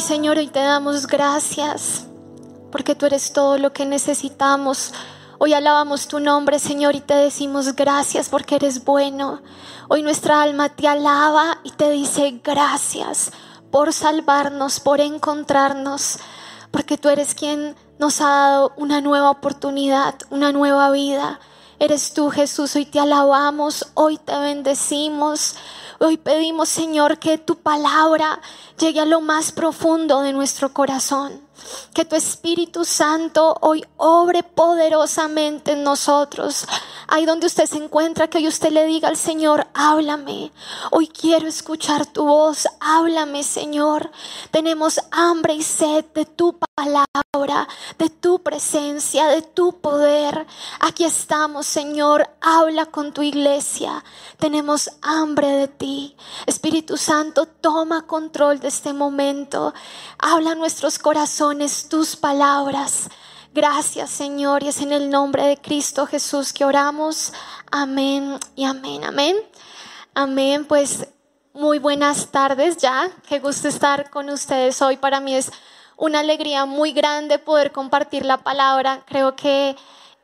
Señor, hoy te damos gracias porque tú eres todo lo que necesitamos. Hoy alabamos tu nombre, Señor, y te decimos gracias porque eres bueno. Hoy nuestra alma te alaba y te dice gracias por salvarnos, por encontrarnos, porque tú eres quien nos ha dado una nueva oportunidad, una nueva vida. Eres tú, Jesús, hoy te alabamos, hoy te bendecimos. Hoy pedimos, Señor, que tu palabra llegue a lo más profundo de nuestro corazón. Que tu Espíritu Santo hoy obre poderosamente en nosotros. Ahí donde usted se encuentra, que hoy usted le diga al Señor, háblame. Hoy quiero escuchar tu voz. Háblame, Señor. Tenemos hambre y sed de tu palabra, de tu presencia, de tu poder. Aquí estamos, Señor. Habla con tu iglesia. Tenemos hambre de ti. Espíritu Santo, toma control de este momento. Habla nuestros corazones tus palabras. Gracias Señor y es en el nombre de Cristo Jesús que oramos. Amén y amén, amén. Amén, pues muy buenas tardes ya. Qué gusto estar con ustedes hoy. Para mí es una alegría muy grande poder compartir la palabra. Creo que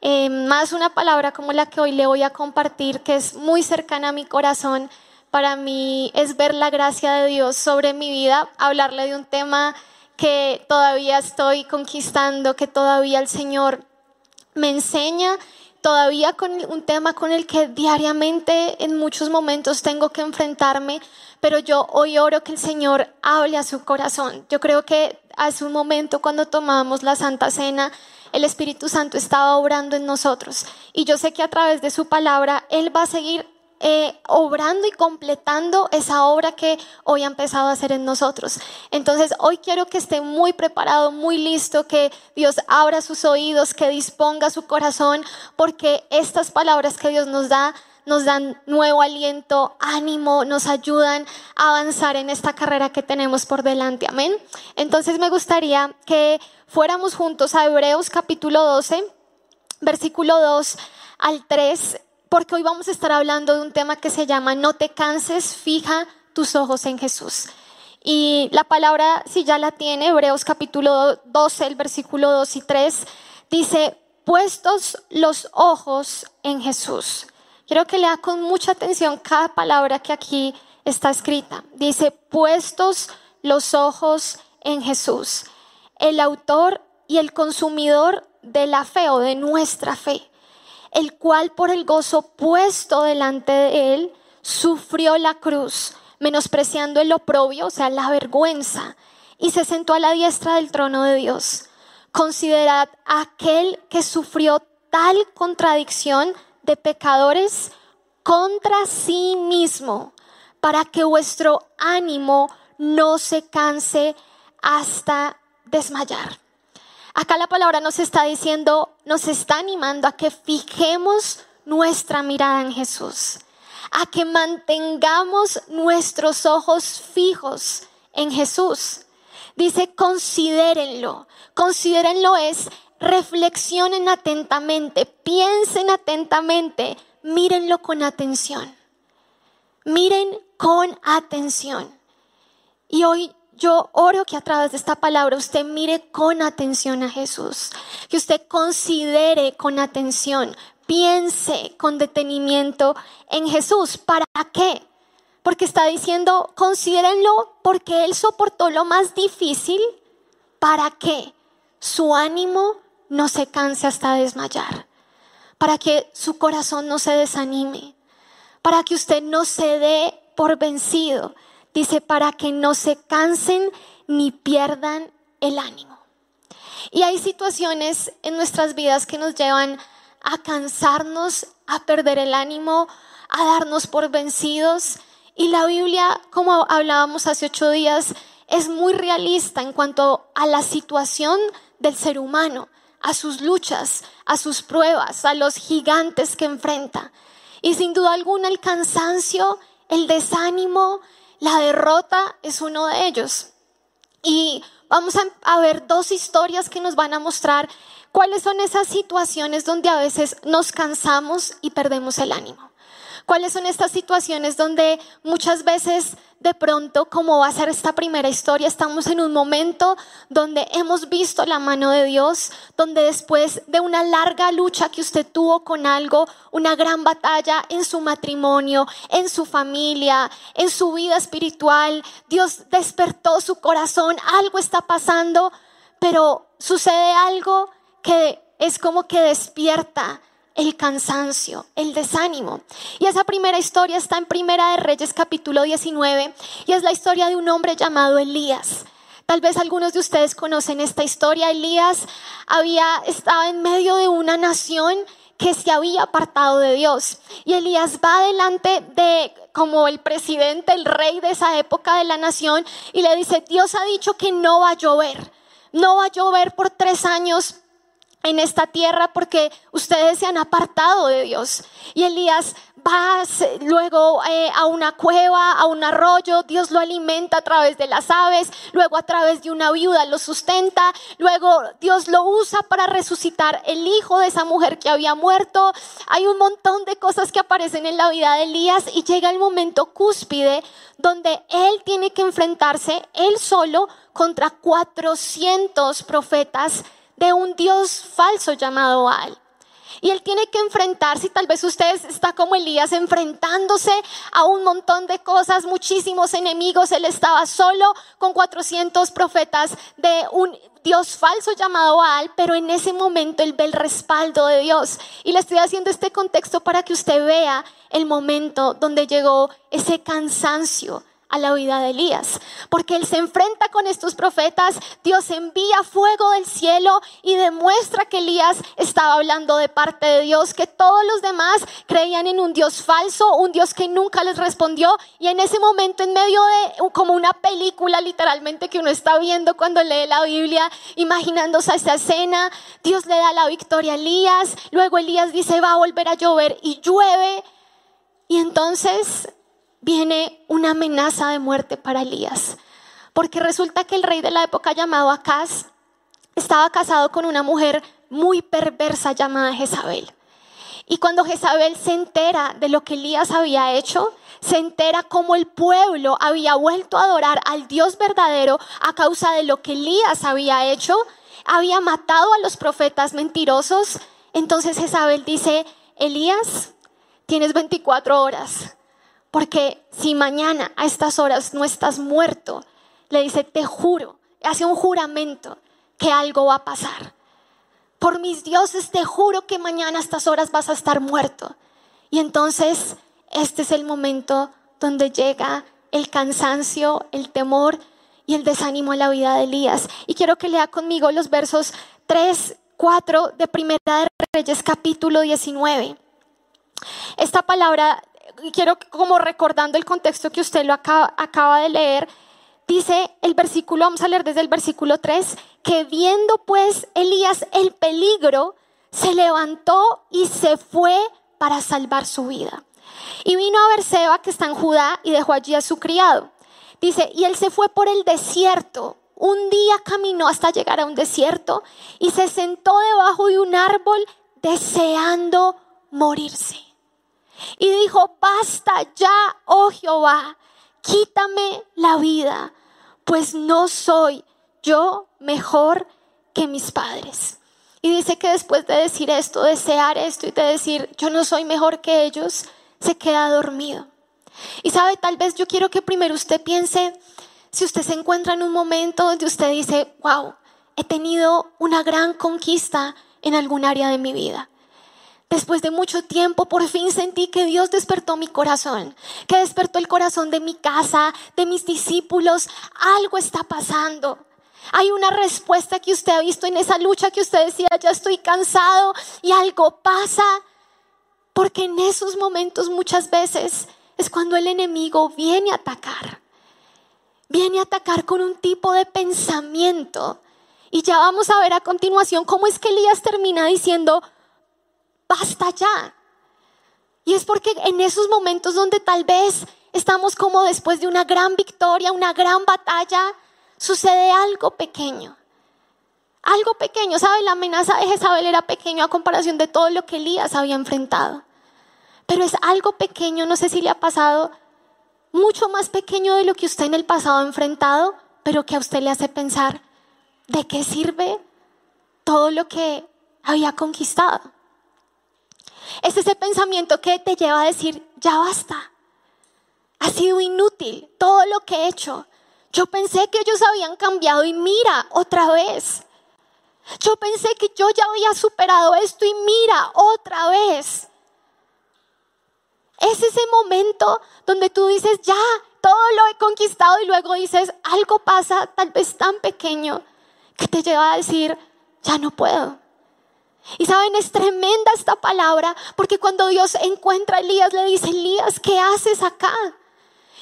eh, más una palabra como la que hoy le voy a compartir, que es muy cercana a mi corazón, para mí es ver la gracia de Dios sobre mi vida, hablarle de un tema que todavía estoy conquistando, que todavía el Señor me enseña, todavía con un tema con el que diariamente en muchos momentos tengo que enfrentarme, pero yo hoy oro que el Señor hable a su corazón. Yo creo que hace un momento cuando tomamos la Santa Cena, el Espíritu Santo estaba obrando en nosotros. Y yo sé que a través de su palabra Él va a seguir eh, obrando y completando esa obra que hoy ha empezado a hacer en nosotros. Entonces, hoy quiero que esté muy preparado, muy listo, que Dios abra sus oídos, que disponga su corazón, porque estas palabras que Dios nos da nos dan nuevo aliento, ánimo, nos ayudan a avanzar en esta carrera que tenemos por delante. Amén. Entonces me gustaría que fuéramos juntos a Hebreos capítulo 12, versículo 2 al 3, porque hoy vamos a estar hablando de un tema que se llama No te canses, fija tus ojos en Jesús. Y la palabra, si ya la tiene, Hebreos capítulo 12, el versículo 2 y 3, dice, puestos los ojos en Jesús Quiero que lea con mucha atención cada palabra que aquí está escrita. Dice, puestos los ojos en Jesús, el autor y el consumidor de la fe o de nuestra fe, el cual por el gozo puesto delante de él sufrió la cruz, menospreciando el oprobio, o sea, la vergüenza, y se sentó a la diestra del trono de Dios. Considerad aquel que sufrió tal contradicción de pecadores contra sí mismo, para que vuestro ánimo no se canse hasta desmayar. Acá la palabra nos está diciendo, nos está animando a que fijemos nuestra mirada en Jesús, a que mantengamos nuestros ojos fijos en Jesús. Dice, considérenlo. Considérenlo es reflexionen atentamente, piensen atentamente, mírenlo con atención. Miren con atención. Y hoy yo oro que a través de esta palabra usted mire con atención a Jesús, que usted considere con atención, piense con detenimiento en Jesús. ¿Para qué? Porque está diciendo, considérenlo porque Él soportó lo más difícil. ¿Para qué? Su ánimo no se canse hasta desmayar, para que su corazón no se desanime, para que usted no se dé por vencido. Dice, para que no se cansen ni pierdan el ánimo. Y hay situaciones en nuestras vidas que nos llevan a cansarnos, a perder el ánimo, a darnos por vencidos. Y la Biblia, como hablábamos hace ocho días, es muy realista en cuanto a la situación del ser humano a sus luchas, a sus pruebas, a los gigantes que enfrenta. Y sin duda alguna el cansancio, el desánimo, la derrota es uno de ellos. Y vamos a, ver dos historias que nos van a mostrar cuáles son esas situaciones donde a veces nos cansamos y perdemos el ánimo. ¿Cuáles son estas situaciones donde muchas veces de pronto, como va a ser esta primera historia, estamos en un momento donde hemos visto la mano de Dios, donde después de una larga lucha que usted tuvo con algo, una gran batalla en su matrimonio, en su familia, en su vida espiritual, Dios despertó su corazón, algo está pasando, pero sucede algo que es como que despierta el cansancio, el desánimo. Y esa primera historia está en Primera de Reyes capítulo 19 y es la historia de un hombre llamado Elías. Tal vez algunos de ustedes conocen esta historia. Elías había estaba en medio de una nación que se había apartado de Dios. Y Elías va delante de como el presidente, el rey de esa época de la nación y le dice, Dios ha dicho que no va a llover. No va a llover por tres años en esta tierra porque ustedes se han apartado de Dios. Y Elías va luego eh, a una cueva, a un arroyo, Dios lo alimenta a través de las aves, luego a través de una viuda lo sustenta, luego Dios lo usa para resucitar el hijo de esa mujer que había muerto. Hay un montón de cosas que aparecen en la vida de Elías y llega el momento cúspide donde él tiene que enfrentarse él solo contra 400 profetas de un Dios falso llamado Baal. Y él tiene que enfrentarse, y tal vez usted está como Elías, enfrentándose a un montón de cosas, muchísimos enemigos. Él estaba solo con 400 profetas de un Dios falso llamado Baal, pero en ese momento él ve el respaldo de Dios. Y le estoy haciendo este contexto para que usted vea el momento donde llegó ese cansancio, a la vida de Elías, porque él se enfrenta con estos profetas, Dios envía fuego del cielo y demuestra que Elías estaba hablando de parte de Dios, que todos los demás creían en un Dios falso, un Dios que nunca les respondió y en ese momento en medio de como una película literalmente que uno está viendo cuando lee la Biblia, imaginándose esa escena, Dios le da la victoria a Elías, luego Elías dice va a volver a llover y llueve y entonces viene una amenaza de muerte para Elías. Porque resulta que el rey de la época llamado Acaz estaba casado con una mujer muy perversa llamada Jezabel. Y cuando Jezabel se entera de lo que Elías había hecho, se entera cómo el pueblo había vuelto a adorar al Dios verdadero a causa de lo que Elías había hecho, había matado a los profetas mentirosos. Entonces Jezabel dice, Elías, tienes 24 horas porque si mañana a estas horas no estás muerto, le dice, te juro, hace un juramento que algo va a pasar. Por mis dioses te juro que mañana a estas horas vas a estar muerto. Y entonces este es el momento donde llega el cansancio, el temor y el desánimo en la vida de Elías. Y quiero que lea conmigo los versos 3, 4 de Primera de Reyes capítulo 19. Esta palabra quiero como recordando el contexto que usted lo acaba, de leer, dice el versículo, vamos a leer desde el versículo 3, que viendo pues Elías el peligro, se levantó y se fue para salvar su vida. Y vino a Berseba, que está en Judá, y dejó allí a su criado. Dice, y él se fue por el desierto. Un día caminó hasta llegar a un desierto y se sentó debajo de un árbol deseando morirse. Y dijo, basta ya, oh Jehová, quítame la vida, pues no soy yo mejor que mis padres. Y dice que después de decir esto, desear esto y de decir, yo no soy mejor que ellos, se queda dormido. Y sabe, tal vez yo quiero que primero usted piense, si usted se encuentra en un momento donde usted dice, wow, he tenido una gran conquista en algún área de mi vida. Después de mucho tiempo, por fin sentí que Dios despertó mi corazón, que despertó el corazón de mi casa, de mis discípulos. Algo está pasando. Hay una respuesta que usted ha visto en esa lucha que usted decía, ya estoy cansado y algo pasa. Porque en esos momentos muchas veces es cuando el enemigo viene a atacar. Viene a atacar con un tipo de pensamiento. Y ya vamos a ver a continuación cómo es que Elías termina diciendo, basta ya. Y es porque en esos momentos donde tal vez estamos como después de una gran victoria, una gran batalla, sucede algo pequeño. Algo pequeño, ¿sabe? La amenaza de Jezabel era pequeño a comparación de todo lo que Elías había enfrentado. Pero es algo pequeño, no sé si le ha pasado, mucho más pequeño de lo que usted en el pasado ha enfrentado, pero que a usted le hace pensar, ¿de qué sirve todo lo que había conquistado? Es ese pensamiento que te lleva a decir, ya basta, ha sido inútil todo lo que he hecho. Yo pensé que ellos habían cambiado y mira otra vez. Yo pensé que yo ya había superado esto y mira otra vez. Es ese momento donde tú dices, ya, todo lo he conquistado y luego dices, algo pasa tal vez tan pequeño que te lleva a decir, ya no puedo. Y saben, es tremenda esta palabra porque cuando Dios encuentra a Elías le dice, Elías, ¿qué haces acá?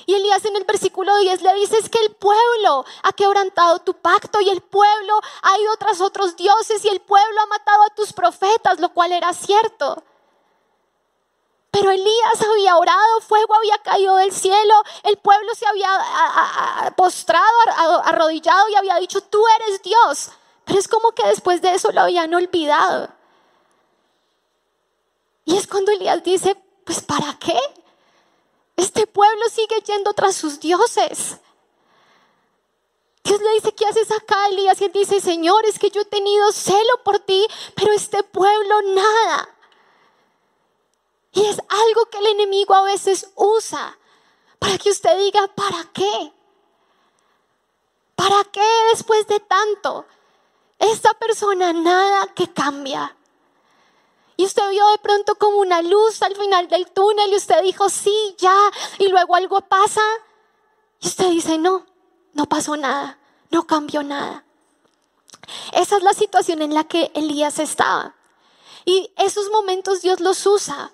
Y Elías en el versículo 10 le dice, es que el pueblo ha quebrantado tu pacto y el pueblo ha ido tras otros dioses y el pueblo ha matado a tus profetas, lo cual era cierto. Pero Elías había orado, fuego había caído del cielo, el pueblo se había postrado, arrodillado y había dicho, tú eres Dios. Pero es como que después de eso lo habían olvidado. Y es cuando Elías dice, pues ¿para qué? Este pueblo sigue yendo tras sus dioses. Dios le dice, ¿qué haces acá, Elías? Y él dice, Señor, es que yo he tenido celo por ti, pero este pueblo nada. Y es algo que el enemigo a veces usa para que usted diga, ¿para qué? ¿Para qué después de tanto? Esta persona nada que cambia. Y usted vio de pronto como una luz al final del túnel y usted dijo, sí, ya, y luego algo pasa. Y usted dice, no, no pasó nada, no cambió nada. Esa es la situación en la que Elías estaba. Y esos momentos Dios los usa,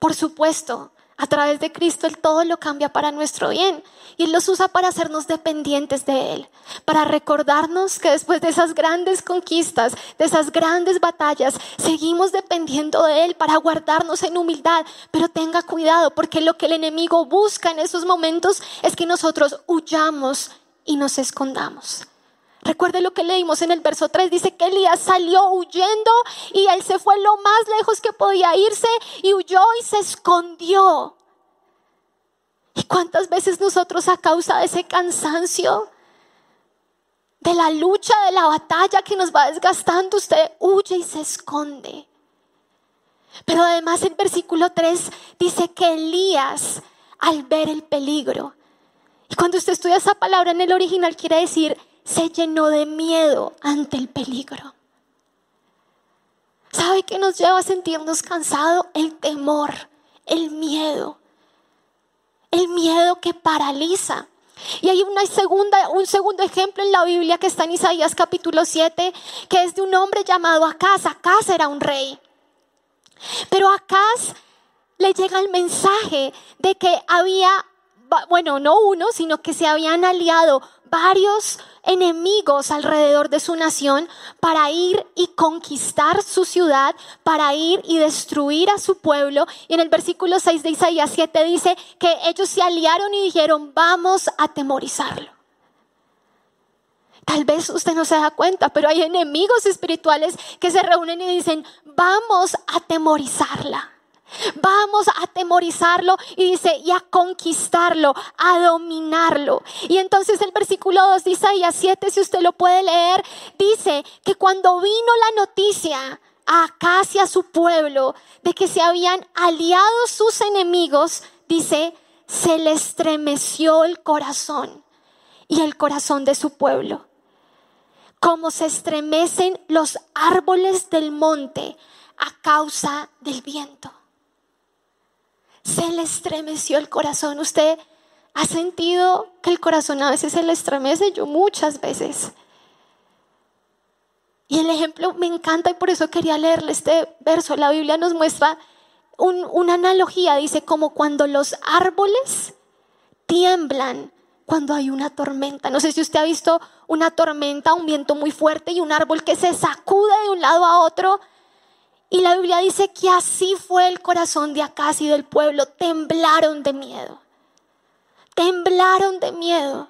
por supuesto, a través de Cristo Él todo lo cambia para nuestro bien. Y Él los usa para hacernos dependientes de Él, para recordarnos que después de esas grandes conquistas, de esas grandes batallas, seguimos dependiendo de Él para guardarnos en humildad. Pero tenga cuidado, porque lo que el enemigo busca en esos momentos es que nosotros huyamos y nos escondamos. Recuerde lo que leímos en el verso 3. Dice que Elías salió huyendo y él se fue lo más lejos que podía irse y huyó y se escondió. ¿Y cuántas veces nosotros a causa de ese cansancio, de la lucha, de la batalla que nos va desgastando, usted huye y se esconde? Pero además el versículo 3 dice que Elías, al ver el peligro, y cuando usted estudia esa palabra en el original, quiere decir se llenó de miedo ante el peligro. ¿Sabe qué nos lleva a sentirnos cansados? El temor, el miedo. El miedo que paraliza. Y hay una segunda, un segundo ejemplo en la Biblia que está en Isaías capítulo 7, que es de un hombre llamado Acaz. Acaz era un rey. Pero Acaz le llega el mensaje de que había, bueno, no uno, sino que se habían aliado varios enemigos alrededor de su nación para ir y conquistar su ciudad, para ir y destruir a su pueblo. Y en el versículo 6 de Isaías 7 dice que ellos se aliaron y dijeron, vamos a atemorizarlo. Tal vez usted no se da cuenta, pero hay enemigos espirituales que se reúnen y dicen, vamos a atemorizarla. Vamos a atemorizarlo y dice, y a conquistarlo, a dominarlo. Y entonces el versículo 2 de Isaías 7, si usted lo puede leer, dice que cuando vino la noticia a casi a su pueblo de que se habían aliado sus enemigos, dice, se le estremeció el corazón y el corazón de su pueblo. Como se estremecen los árboles del monte a causa del viento se le estremeció el corazón. ¿Usted ha sentido que el corazón a veces se le estremece? Yo muchas veces. Y el ejemplo me encanta y por eso quería leerle este verso. La Biblia nos muestra una analogía, dice, como cuando los árboles tiemblan cuando hay una tormenta. No sé si usted ha visto una tormenta, un viento muy fuerte y un árbol que se sacude de un lado a otro y la Biblia dice que así fue el corazón de Acaz y del pueblo. Temblaron de miedo. Temblaron de miedo.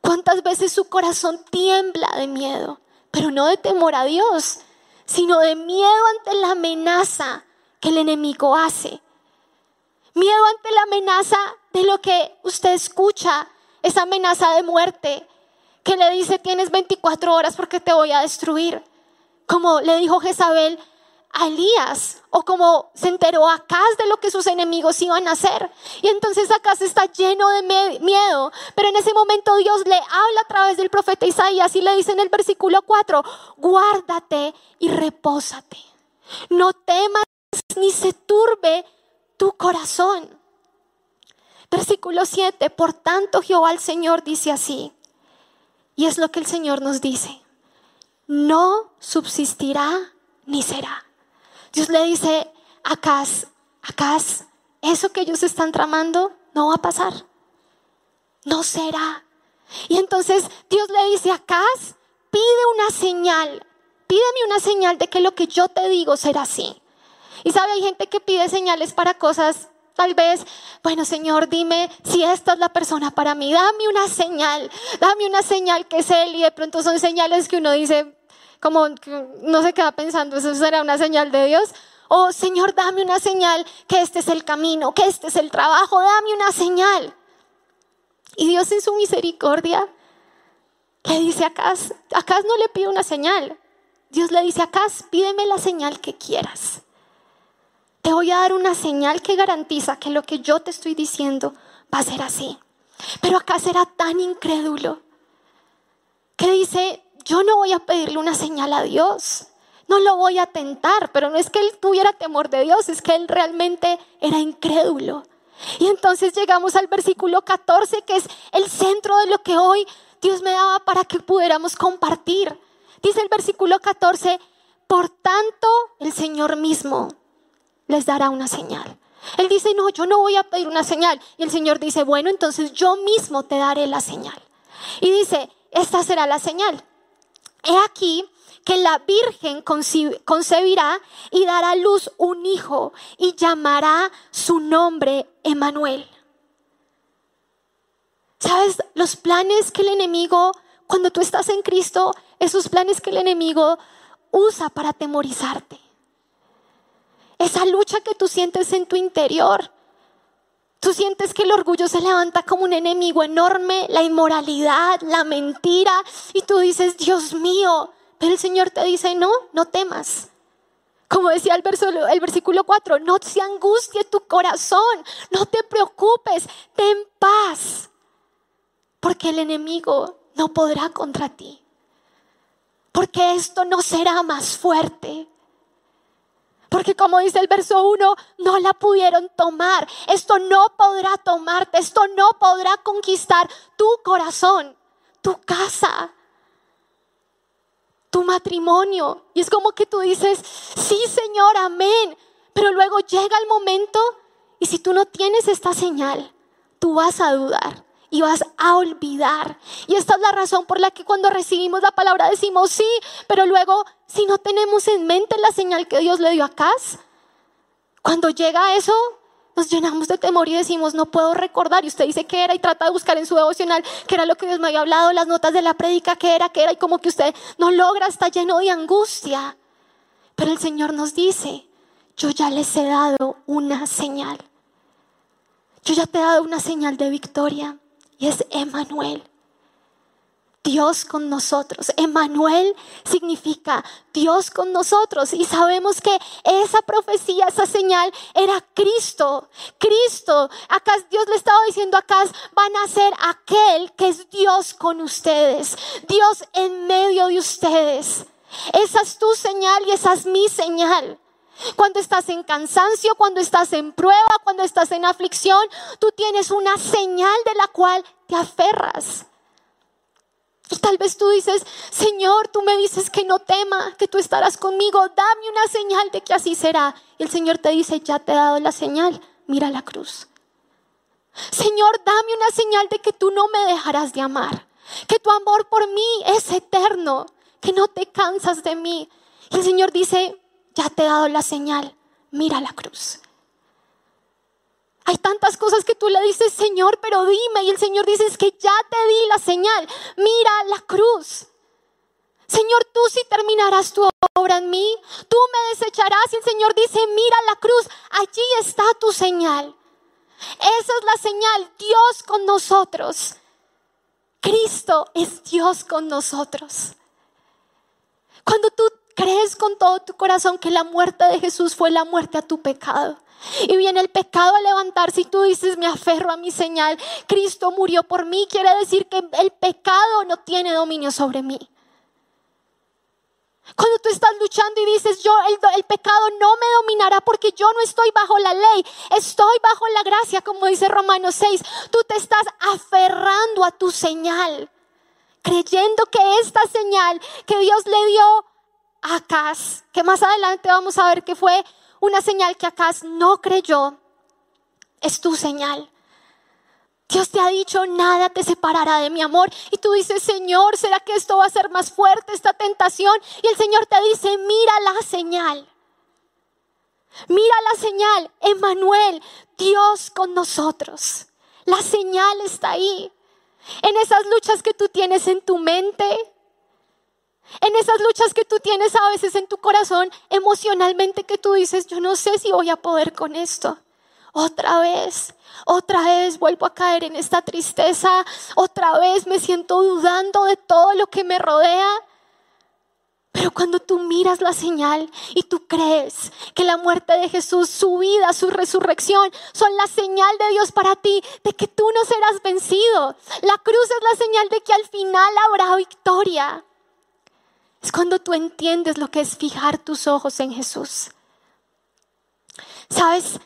¿Cuántas veces su corazón tiembla de miedo? Pero no de temor a Dios, sino de miedo ante la amenaza que el enemigo hace. Miedo ante la amenaza de lo que usted escucha, esa amenaza de muerte que le dice tienes 24 horas porque te voy a destruir. Como le dijo Jezabel a Elías o como se enteró Acaz de lo que sus enemigos iban a hacer. Y entonces Acaz está lleno de miedo, pero en ese momento Dios le habla a través del profeta Isaías y le dice en el versículo 4, guárdate y repósate. No temas ni se turbe tu corazón. Versículo 7, por tanto Jehová el Señor dice así, y es lo que el Señor nos dice, no subsistirá ni será. Dios le dice a Acaz, Acaz, eso que ellos están tramando no va a pasar. No será. Y entonces Dios le dice a Acaz, pide una señal. Pídeme una señal de que lo que yo te digo será así. Y sabe, hay gente que pide señales para cosas Tal vez, bueno Señor, dime si esta es la persona para mí. Dame una señal, dame una señal que es Él. Y de pronto son señales que uno dice, como no se queda pensando, eso será una señal de Dios. Oh Señor, dame una señal que este es el camino, que este es el trabajo, dame una señal. Y Dios en su misericordia le dice a Acaz, Acaz no le pide una señal. Dios le dice a Acaz, pídeme la señal que quieras. Te voy a dar una señal que garantiza que lo que yo te estoy diciendo va a ser así. Pero Acaz era tan incrédulo que dice, yo no voy a pedirle una señal a Dios, no lo voy a tentar, pero no es que él tuviera temor de Dios, es que él realmente era incrédulo. Y entonces llegamos al versículo 14, que es el centro de lo que hoy Dios me daba para que pudiéramos compartir. Dice el versículo 14, por tanto el Señor mismo les dará una señal. Él dice, no, yo no voy a pedir una señal. Y el Señor dice, bueno, entonces yo mismo te daré la señal. Y dice, esta será la señal. He aquí que la Virgen concebirá y dará a luz un hijo y llamará su nombre Emanuel. ¿Sabes? Los planes que el enemigo, cuando tú estás en Cristo, esos planes que el enemigo usa para atemorizarte. Esa lucha que tú sientes en tu interior. Tú sientes que el orgullo se levanta como un enemigo enorme, la inmoralidad, la mentira, y tú dices, Dios mío, pero el Señor te dice, no, no temas. Como decía el, versículo 4, no se angustie tu corazón, no te preocupes, ten paz, porque el enemigo no podrá contra ti, porque esto no será más fuerte. Porque como dice el verso 1, no la pudieron tomar. Esto no podrá tomarte, esto no podrá conquistar tu corazón, tu casa, tu matrimonio. Y es como que tú dices, sí Señor, amén. Pero luego llega el momento y si tú no tienes esta señal, tú vas a dudar y vas a olvidar. Y esta es la razón por la que cuando recibimos la palabra decimos sí, pero luego si no tenemos en mente la señal que Dios le dio a Cas, cuando llega eso, nos llenamos de temor y decimos, no puedo recordar. Y usted dice que era y trata de buscar en su devocional que era lo que Dios me había hablado, las notas de la prédica, que era, que era, y como que usted no logra, está lleno de angustia. Pero el Señor nos dice, yo ya les he dado una señal. Yo ya te he dado una señal de victoria y es Emanuel. Dios con nosotros. Emanuel significa Dios con nosotros. Y sabemos que esa profecía, esa señal era Cristo. Cristo. Acá Dios le estaba diciendo acá, van a ser aquel que es Dios con ustedes. Dios en medio de ustedes. Esa es tu señal y esa es mi señal. Cuando estás en cansancio, cuando estás en prueba, cuando estás en aflicción, tú tienes una señal de la cual te aferras. Y tal vez tú dices, Señor, tú me dices que no tema, que tú estarás conmigo, dame una señal de que así será. Y el Señor te dice, ya te he dado la señal, mira la cruz. Señor, dame una señal de que tú no me dejarás de amar, que tu amor por mí es eterno, que no te cansas de mí. Y el Señor dice, ya te he dado la señal, mira la cruz. Hay tantas cosas que tú le dices, Señor, pero dime. Y el Señor dice, es que ya te di la señal. Mira la cruz. Señor, tú sí terminarás tu obra en mí. Tú me desecharás. Y el Señor dice, mira la cruz. Allí está tu señal. Esa es la señal, Dios con nosotros. Cristo es Dios con nosotros. Cuando tú crees con todo tu corazón que la muerte de Jesús fue la muerte a tu pecado. Y viene el pecado a levantarse y tú dices, me aferro a mi señal. Cristo murió por mí. Quiere decir que el pecado no tiene dominio sobre mí. Cuando tú estás luchando y dices, yo, el, pecado no me dominará porque yo no estoy bajo la ley, estoy bajo la gracia, como dice Romanos 6, tú te estás aferrando a tu señal, creyendo que esta señal que Dios le dio Acaz, que más adelante vamos a ver que fue una señal que Acaz no creyó, es tu señal. Dios te ha dicho, nada te separará de mi amor. Y tú dices, Señor, ¿será que esto va a ser más fuerte, esta tentación? Y el Señor te dice, mira la señal. Mira la señal, Emanuel, Dios con nosotros. La señal está ahí. En esas luchas que tú tienes en tu mente, en esas luchas que tú tienes a veces en tu corazón, emocionalmente que tú dices, yo no sé si voy a poder con esto. Otra vez, otra vez vuelvo a caer en esta tristeza, otra vez me siento dudando de todo lo que me rodea. Pero cuando tú miras la señal y tú crees que la muerte de Jesús, su vida, su resurrección, son la señal de Dios para ti, de que tú no serás vencido. La cruz es la señal de que al final habrá victoria. Es cuando tú entiendes lo que es fijar tus ojos en Jesús. ¿Sabes?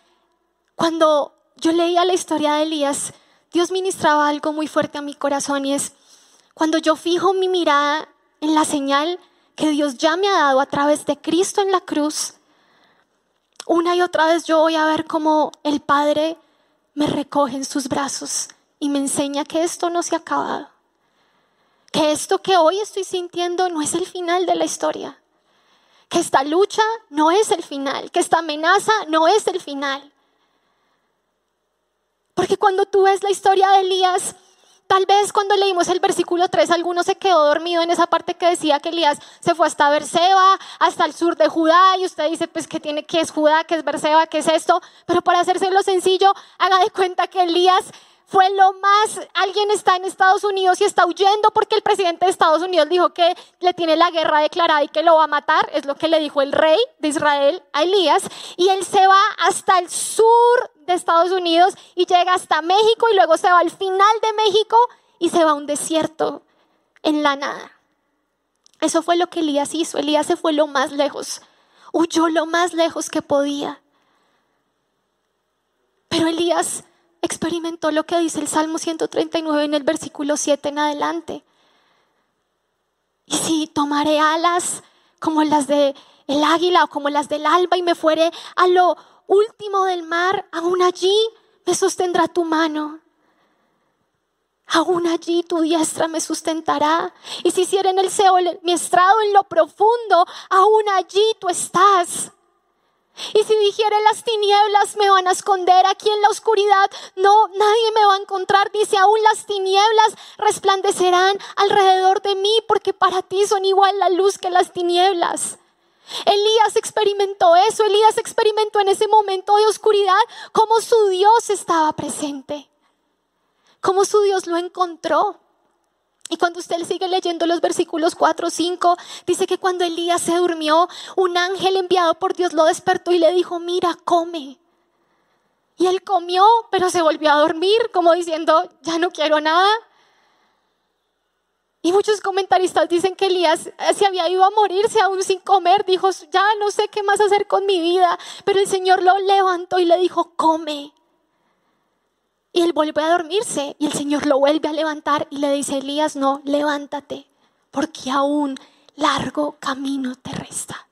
Cuando yo leía la historia de Elías, Dios ministraba algo muy fuerte a mi corazón y es cuando yo fijo mi mirada en la señal que Dios ya me ha dado a través de Cristo en la cruz, una y otra vez yo voy a ver cómo el Padre me recoge en sus brazos y me enseña que esto no se ha acabado, que esto que hoy estoy sintiendo no es el final de la historia, que esta lucha no es el final, que esta amenaza no es el final, porque cuando tú ves la historia de Elías, tal vez cuando leímos el versículo 3, alguno se quedó dormido en esa parte que decía que Elías se fue hasta Berseba, hasta el sur de Judá, y usted dice, pues, que tiene, que es Judá, que es Berseba, qué es esto? Pero para hacérselo sencillo, haga de cuenta que Elías fue lo más, alguien está en Estados Unidos y está huyendo porque el presidente de Estados Unidos dijo que le tiene la guerra declarada y que lo va a matar, es lo que le dijo el rey de Israel a Elías, y él se va hasta el sur de Estados Unidos y llega hasta México y luego se va al final de México y se va a un desierto en la nada. Eso fue lo que Elías hizo, Elías se fue lo más lejos, huyó lo más lejos que podía. Pero Elías experimentó lo que dice el Salmo 139 en el versículo 7 en adelante. Y si tomaré alas como las de el águila o como las del alba y me fuere a lo último del mar, aún allí me sostendrá tu mano. Aún allí tu diestra me sustentará. Y si hiciera en el Seol mi estrado en lo profundo, aún allí tú estás. Y si dijere las tinieblas me van a esconder aquí en la oscuridad, no, nadie me va a encontrar. Dice, aún las tinieblas resplandecerán alrededor de mí, porque para ti son igual la luz que las tinieblas. Elías experimentó eso, Elías experimentó en ese momento de oscuridad cómo su Dios estaba presente, cómo su Dios lo encontró. Y cuando usted sigue leyendo los versículos 4 o 5, dice que cuando Elías se durmió, un ángel enviado por Dios lo despertó y le dijo, mira, come. Y él comió, pero se volvió a dormir, como diciendo, ya no quiero nada. Y muchos comentaristas dicen que Elías se había ido a morirse aún sin comer. Dijo, ya no sé qué más hacer con mi vida. Pero el Señor lo levantó y le dijo, come. Y él vuelve a dormirse y el Señor lo vuelve a levantar y le dice, Elías, no, levántate, porque aún largo camino te resta.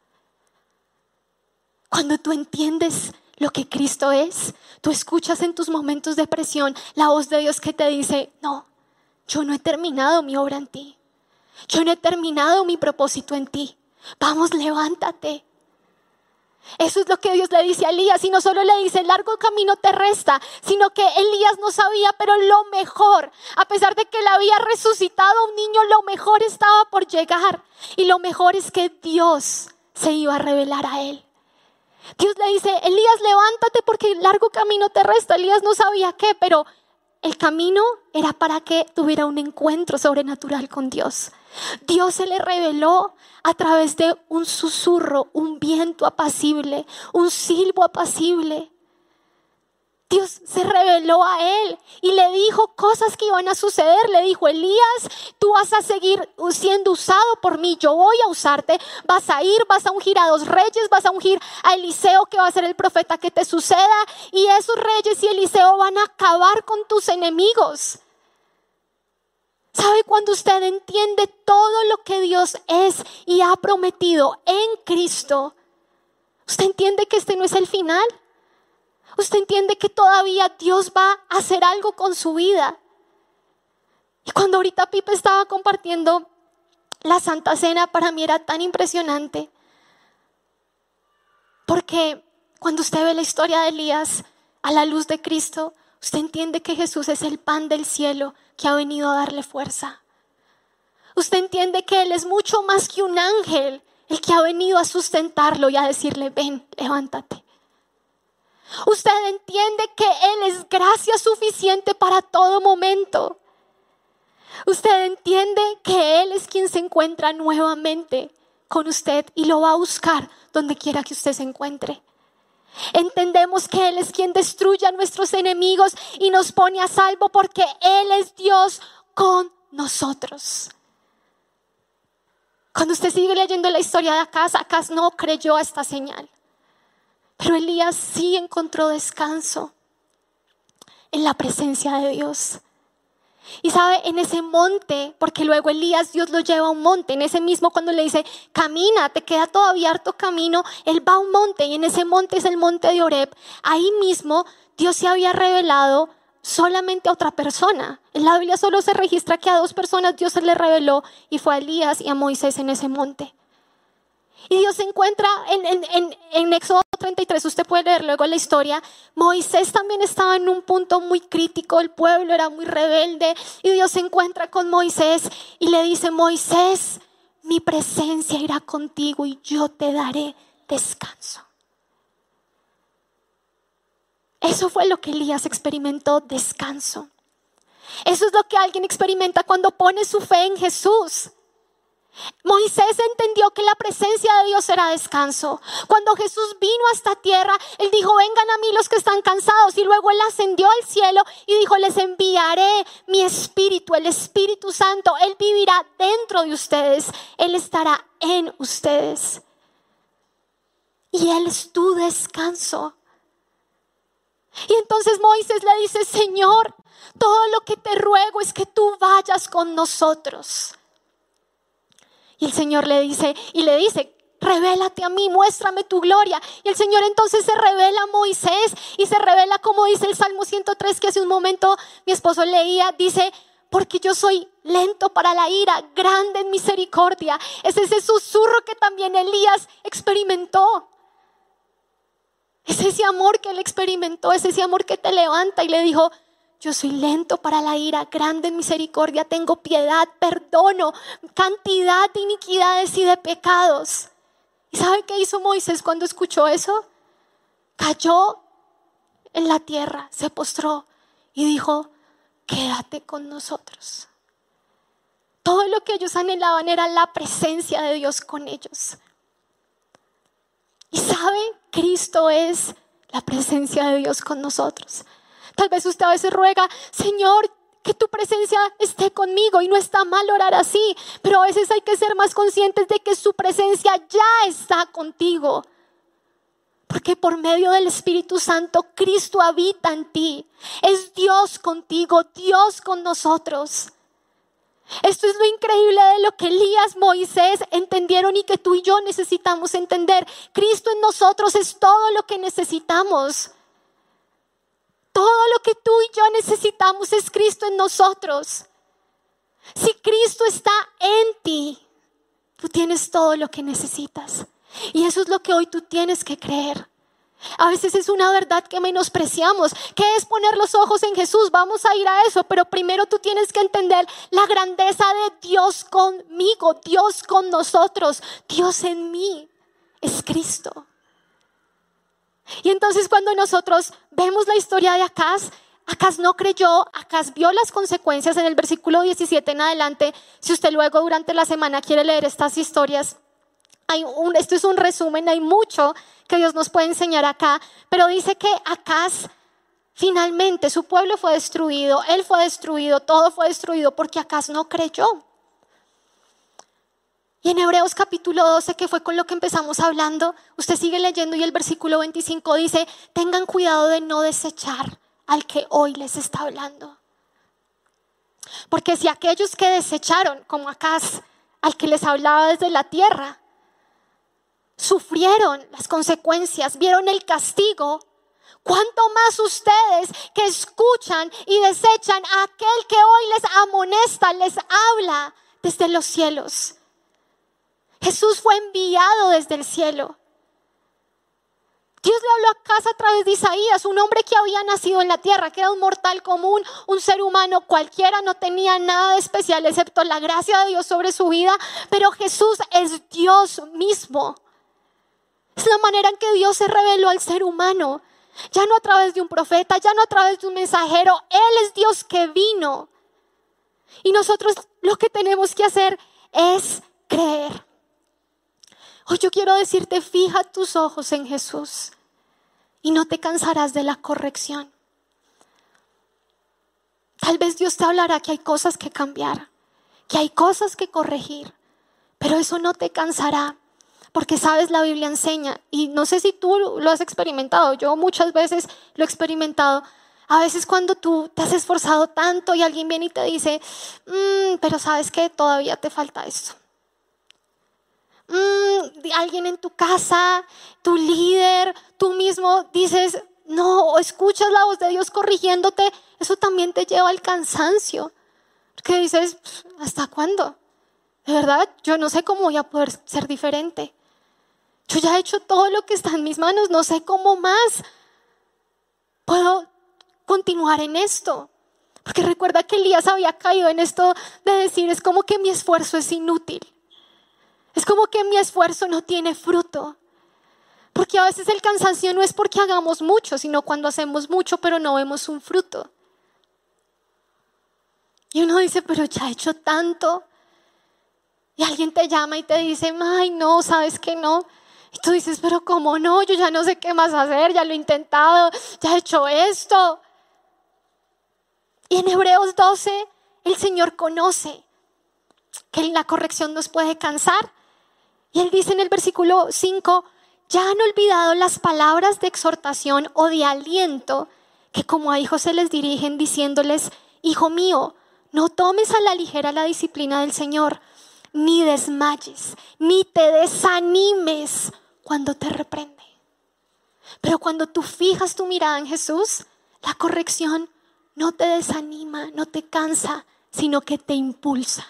Cuando tú entiendes lo que Cristo es, tú escuchas en tus momentos de presión la voz de Dios que te dice, no, yo no he terminado mi obra en ti. Yo no he terminado mi propósito en ti. Vamos, levántate. Eso es lo que Dios le dice a Elías y no solo le dice, largo camino te resta, sino que Elías no sabía, pero lo mejor, a pesar de que él había resucitado a un niño, lo mejor estaba por llegar. Y lo mejor es que Dios se iba a revelar a él. Dios le dice, Elías, levántate porque largo camino te resta. Elías no sabía qué, pero el camino era para que tuviera un encuentro sobrenatural con Dios. Dios se le reveló a través de un susurro, un viento apacible, un silbo apacible. Dios se reveló a él y le dijo cosas que iban a suceder. Le dijo, Elías, tú vas a seguir siendo usado por mí, yo voy a usarte, vas a ir, vas a ungir a dos reyes, vas a ungir a Eliseo que va a ser el profeta que te suceda y esos reyes y Eliseo van a acabar con tus enemigos. ¿Sabe cuando usted entiende todo lo que Dios es y ha prometido en Cristo? ¿Usted entiende que este no es el final? Usted entiende que todavía Dios va a hacer algo con su vida. Y cuando ahorita Pipe estaba compartiendo la Santa Cena, para mí era tan impresionante. Porque cuando usted ve la historia de Elías a la luz de Cristo, usted entiende que Jesús es el pan del cielo que ha venido a darle fuerza. Usted entiende que Él es mucho más que un ángel, el que ha venido a sustentarlo y a decirle, ven, levántate. Usted entiende que Él es gracia suficiente para todo momento. Usted entiende que Él es quien se encuentra nuevamente con usted y lo va a buscar donde quiera que usted se encuentre. Entendemos que Él es quien destruye a nuestros enemigos y nos pone a salvo porque Él es Dios con nosotros. Cuando usted sigue leyendo la historia de Acaz, Acaz no creyó a esta señal. Pero Elías sí encontró descanso en la presencia de Dios. Y sabe, en ese monte, porque luego Elías Dios lo lleva a un monte, en ese mismo cuando le dice, camina, te queda todavía harto camino, él va a un monte y en ese monte es el monte de Oreb. Ahí mismo Dios se había revelado solamente a otra persona. En la Biblia solo se registra que a dos personas Dios se le reveló y fue a Elías y a Moisés en ese monte. Y Dios se encuentra en, en, en, Éxodo 33, usted puede leer luego la historia. Moisés también estaba en un punto muy crítico, el pueblo era muy rebelde. Y Dios se encuentra con Moisés y le dice, Moisés, mi presencia irá contigo y yo te daré descanso. Eso fue lo que Elías experimentó, descanso. Eso es lo que alguien experimenta cuando pone su fe en Jesús. Moisés entendió que la presencia de Dios era descanso. Cuando Jesús vino a esta tierra, Él dijo, vengan a mí los que están cansados. Y luego Él ascendió al cielo y dijo, les enviaré mi espíritu, el Espíritu Santo. Él vivirá dentro de ustedes. Él estará en ustedes. Y Él es tu descanso. Y entonces Moisés le dice, Señor, todo lo que te ruego es que tú vayas con nosotros. Y el Señor le dice, y le dice, revélate a mí, muéstrame tu gloria. Y el Señor entonces se revela a Moisés y se revela como dice el Salmo 103 que hace un momento mi esposo leía, dice, porque yo soy lento para la ira, grande en misericordia. Es ese susurro que también Elías experimentó. Es ese amor que él experimentó, es ese amor que te levanta y le dijo, yo soy lento para la ira, grande en misericordia, tengo piedad, perdono cantidad de iniquidades y de pecados. ¿Y sabe qué hizo Moisés cuando escuchó eso? Cayó en la tierra, se postró y dijo, quédate con nosotros. Todo lo que ellos anhelaban era la presencia de Dios con ellos. Y sabe, Cristo es la presencia de Dios con nosotros. Tal vez usted a veces ruega, Señor, que tu presencia esté conmigo y no está mal orar así, pero a veces hay que ser más conscientes de que su presencia ya está contigo. Porque por medio del Espíritu Santo Cristo habita en ti. Es Dios contigo, Dios con nosotros. Esto es lo increíble de lo que Elías, Moisés entendieron y que tú y yo necesitamos entender. Cristo en nosotros es todo lo que necesitamos. Todo lo que tú y yo necesitamos es Cristo en nosotros. Si Cristo está en ti, tú tienes todo lo que necesitas. Y eso es lo que hoy tú tienes que creer. A veces es una verdad que menospreciamos. ¿Qué es poner los ojos en Jesús? Vamos a ir a eso, pero primero tú tienes que entender la grandeza de Dios conmigo, Dios con nosotros, Dios en mí. Es Cristo. Y entonces cuando nosotros vemos la historia de Acaz, Acaz no creyó, Acaz vio las consecuencias en el versículo 17 en adelante. Si usted luego durante la semana quiere leer estas historias, hay un, esto es un resumen, hay mucho que Dios nos puede enseñar acá, pero dice que Acaz finalmente su pueblo fue destruido, él fue destruido, todo fue destruido porque Acaz no creyó. Y en Hebreos capítulo 12, que fue con lo que empezamos hablando, usted sigue leyendo y el versículo 25 dice, tengan cuidado de no desechar al que hoy les está hablando. Porque si aquellos que desecharon, como Acaz, al que les hablaba desde la tierra, sufrieron las consecuencias, vieron el castigo, ¿cuánto más ustedes que escuchan y desechan a aquel que hoy les amonesta, les habla desde los cielos? Jesús fue enviado desde el cielo. Dios le habló a casa a través de Isaías, un hombre que había nacido en la tierra, que era un mortal común, un ser humano cualquiera, no tenía nada de especial excepto la gracia de Dios sobre su vida, pero Jesús es Dios mismo. Es la manera en que Dios se reveló al ser humano, ya no a través de un profeta, ya no a través de un mensajero, Él es Dios que vino. Y nosotros lo que tenemos que hacer es creer. Hoy yo quiero decirte, fija tus ojos en Jesús y no te cansarás de la corrección. Tal vez Dios te hablará que hay cosas que cambiar, que hay cosas que corregir, pero eso no te cansará. Porque sabes, la Biblia enseña, y no sé si tú lo has experimentado, yo muchas veces lo he experimentado. A veces cuando tú te has esforzado tanto y alguien viene y te dice, mm, pero sabes que todavía te falta esto. Mm, alguien en tu casa, tu líder, tú mismo dices, no, escuchas la voz de Dios corrigiéndote, eso también te lleva al cansancio. Que dices, ¿hasta cuándo? De verdad, yo no sé cómo voy a poder ser diferente. Yo ya he hecho todo lo que está en mis manos, no sé cómo más puedo continuar en esto. Porque recuerda que Elías había caído en esto de decir, es como que mi esfuerzo es inútil. Es como que mi esfuerzo no tiene fruto. Porque a veces el cansancio no es porque hagamos mucho, sino cuando hacemos mucho pero no vemos un fruto. Y uno dice, pero ya he hecho tanto. Y alguien te llama y te dice, ay, no, sabes que no. Y tú dices, pero ¿cómo no? Yo ya no sé qué más hacer, ya lo he intentado, ya he hecho esto. Y en Hebreos 12, el Señor conoce que la corrección nos puede cansar y él dice en el versículo 5, ya han olvidado las palabras de exhortación o de aliento que como a hijos se les dirigen diciéndoles, hijo mío, no tomes a la ligera la disciplina del Señor, ni desmayes, ni te desanimes cuando te reprende. Pero cuando tú fijas tu mirada en Jesús, la corrección no te desanima, no te cansa, sino que te impulsa.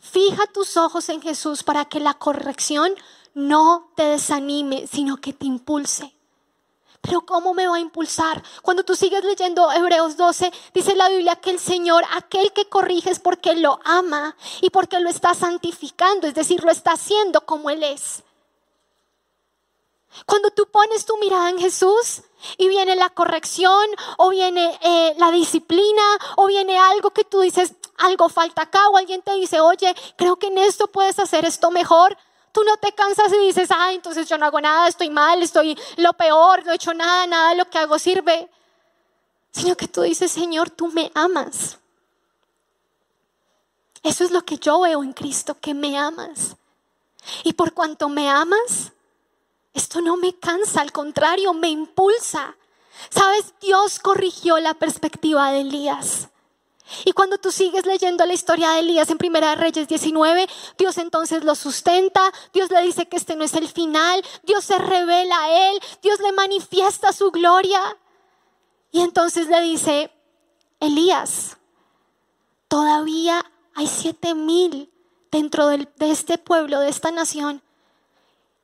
Fija tus ojos en Jesús para que la corrección no te desanime, sino que te impulse. Pero ¿cómo me va a impulsar? Cuando tú sigues leyendo Hebreos 12, dice la Biblia que el Señor, aquel que corrige es porque lo ama y porque lo está santificando, es decir, lo está haciendo como Él es. Cuando tú pones tu mirada en Jesús y viene la corrección o viene eh, la disciplina o viene algo que tú dices, algo falta acá o alguien te dice, oye, creo que en esto puedes hacer esto mejor. Tú no te cansas y dices, ay, entonces yo no hago nada, estoy mal, estoy lo peor, no he hecho nada, nada de lo que hago sirve. Sino que tú dices, Señor, tú me amas. Eso es lo que yo veo en Cristo, que me amas. Y por cuanto me amas, esto no me cansa, al contrario, me impulsa. Sabes, Dios corrigió la perspectiva de Elías. Y cuando tú sigues leyendo la historia de Elías en Primera Reyes 19, Dios entonces lo sustenta, Dios le dice que este no es el final, Dios se revela a él, Dios le manifiesta su gloria. Y entonces le dice, Elías, todavía hay siete mil dentro de este pueblo, de esta nación,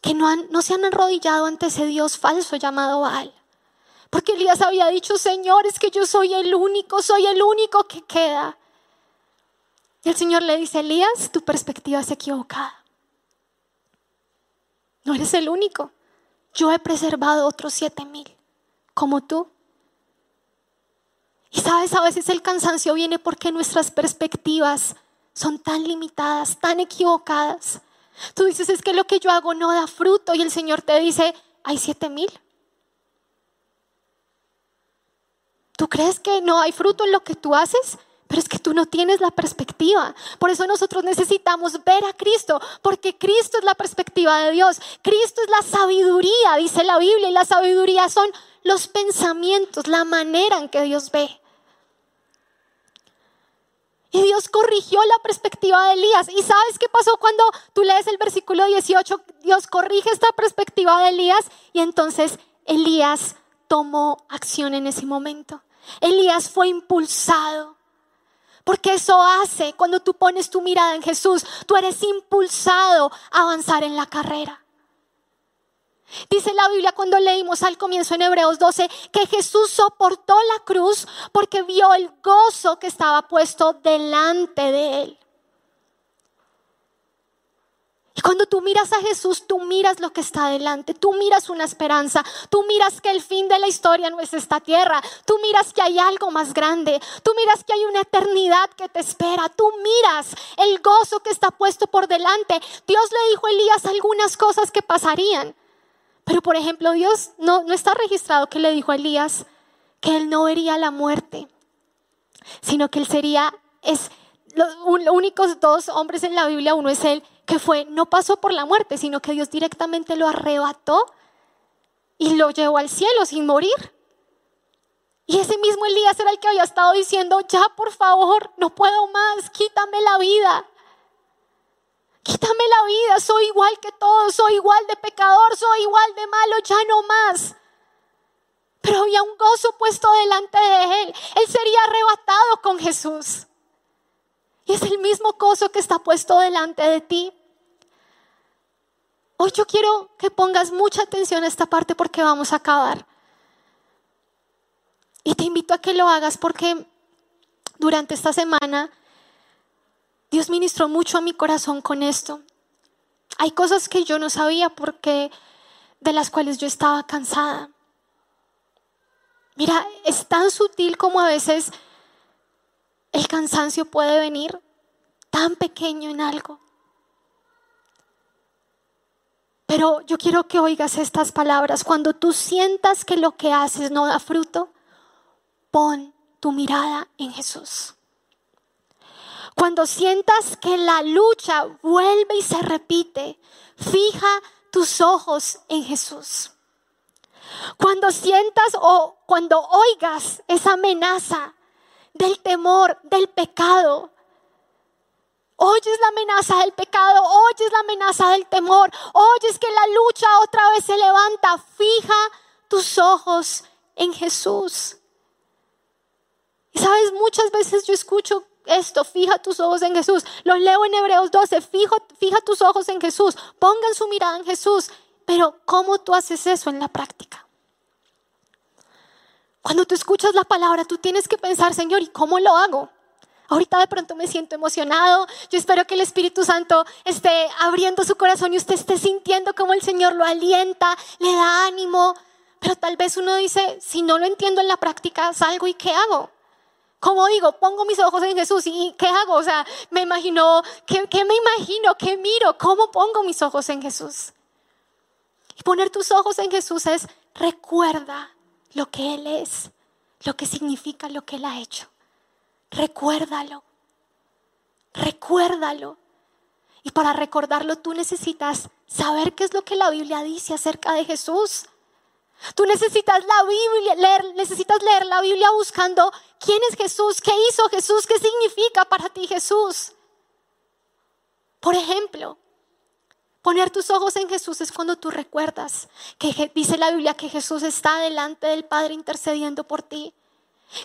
que no, han, no se han arrodillado ante ese Dios falso llamado Baal. Porque Elías había dicho, Señor, es que yo soy el único, soy el único que queda. Y el Señor le dice, Elías, tu perspectiva es equivocada. No eres el único. yo he preservado otros siete mil, como tú. Y sabes, a veces el cansancio viene porque nuestras perspectivas son tan limitadas, tan equivocadas. Tú dices, es que lo que yo hago no da fruto y el Señor te dice, hay siete mil. ¿Tú crees que no hay fruto en lo que tú haces? Pero es que tú no tienes la perspectiva. Por eso nosotros necesitamos ver a Cristo, porque Cristo es la perspectiva de Dios. Cristo es la sabiduría, dice la Biblia, y la sabiduría son los pensamientos, la manera en que Dios ve. Y Dios corrigió la perspectiva de Elías. ¿Y sabes qué pasó cuando tú lees el versículo 18? Dios corrige esta perspectiva de Elías y entonces Elías tomó acción en ese momento. Elías fue impulsado. Porque eso hace cuando tú pones tu mirada en Jesús, tú eres impulsado a avanzar en la carrera. Dice la Biblia cuando leímos al comienzo en Hebreos 12 que Jesús soportó la cruz porque vio el gozo que estaba puesto delante de él. Y cuando tú miras a Jesús, tú miras lo que está delante, tú miras una esperanza, tú miras que el fin de la historia no es esta tierra, tú miras que hay algo más grande, tú miras que hay una eternidad que te espera, tú miras el gozo que está puesto por delante. Dios le dijo a Elías algunas cosas que pasarían. Pero por ejemplo, Dios no, no está registrado que le dijo a Elías que él no vería la muerte, sino que él sería, es los únicos dos hombres en la Biblia, uno es él, que fue, no pasó por la muerte, sino que Dios directamente lo arrebató y lo llevó al cielo sin morir. Y ese mismo Elías era el que había estado diciendo, ya por favor, no puedo más, quítame la vida. Quítame la vida, soy igual que todos, soy igual de pecador, soy igual de malo, ya no más. Pero había un gozo puesto delante de él. Él sería arrebatado con Jesús. Es el mismo gozo que está puesto delante de ti. Hoy yo quiero que pongas mucha atención a esta parte porque vamos a acabar. Y te invito a que lo hagas porque durante esta semana Dios ministró mucho a mi corazón con esto. Hay cosas que yo no sabía porque de las cuales yo estaba cansada. Mira, es tan sutil como a veces el cansancio puede venir, tan pequeño en algo. Pero yo quiero que oigas estas palabras. Cuando tú sientas que lo que haces no da fruto, pon tu mirada en Jesús. Cuando sientas que la lucha vuelve y se repite, fija tus ojos en Jesús. Cuando sientas o cuando oigas esa amenaza del temor, del pecado, oyes la amenaza del pecado, oyes la amenaza del temor, oyes que la lucha otra vez se levanta, fija tus ojos en Jesús. Y sabes, muchas veces yo escucho esto, fija tus ojos en Jesús. Lo leo en Hebreos 12, fija, fija tus ojos en Jesús, pongan su mirada en Jesús. Pero ¿cómo tú haces eso en la práctica? Cuando tú escuchas la palabra, tú tienes que pensar, Señor, ¿y cómo lo hago? Ahorita de pronto me siento emocionado. Yo espero que el Espíritu Santo esté abriendo su corazón y usted esté sintiendo cómo el Señor lo alienta, le da ánimo. Pero tal vez uno dice, si no lo entiendo en la práctica, salgo y ¿qué hago? Como digo, pongo mis ojos en Jesús y ¿qué hago? O sea, me imagino, ¿qué, ¿qué, me imagino? ¿Qué miro? ¿Cómo pongo mis ojos en Jesús? Y poner tus ojos en Jesús es recuerda lo que Él es, lo que significa lo que Él ha hecho. Recuérdalo, recuérdalo. Y para recordarlo tú necesitas saber qué es lo que la Biblia dice acerca de Jesús. Tú necesitas la Biblia, leer, necesitas leer la Biblia buscando quién es Jesús, qué hizo Jesús, qué significa para ti Jesús. Por ejemplo, poner tus ojos en Jesús es cuando tú recuerdas que dice la Biblia que Jesús está delante del Padre intercediendo por ti.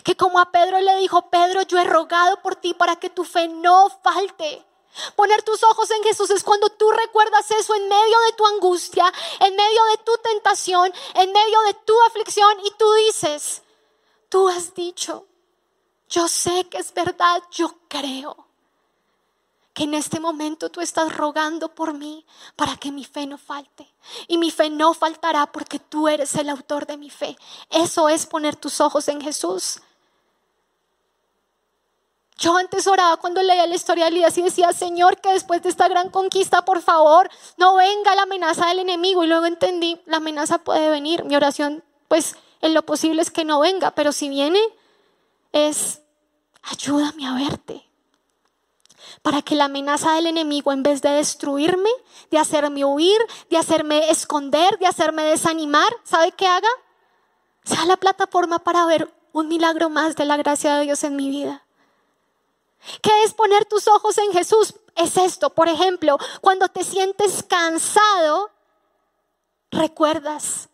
Que como a Pedro le dijo, Pedro, yo he rogado por ti para que tu fe no falte. Poner tus ojos en Jesús es cuando tú recuerdas eso en medio de tu angustia, en medio de tu tentación, en medio de tu aflicción y tú dices, tú has dicho, yo sé que es verdad, yo creo. Que en este momento tú estás rogando por mí para que mi fe no falte. Y mi fe no faltará porque tú eres el autor de mi fe. Eso es poner tus ojos en Jesús. Yo antes oraba cuando leía la historia de Elías y decía, Señor, que después de esta gran conquista, por favor, no venga la amenaza del enemigo. Y luego entendí, la amenaza puede venir. Mi oración, pues, en lo posible es que no venga, pero si viene, es, ayúdame a verte para que la amenaza del enemigo, en vez de destruirme, de hacerme huir, de hacerme esconder, de hacerme desanimar, ¿sabe qué haga? Sea la plataforma para ver un milagro más de la gracia de Dios en mi vida. ¿Qué es poner tus ojos en Jesús? Es esto, por ejemplo, cuando te sientes cansado, recuerdas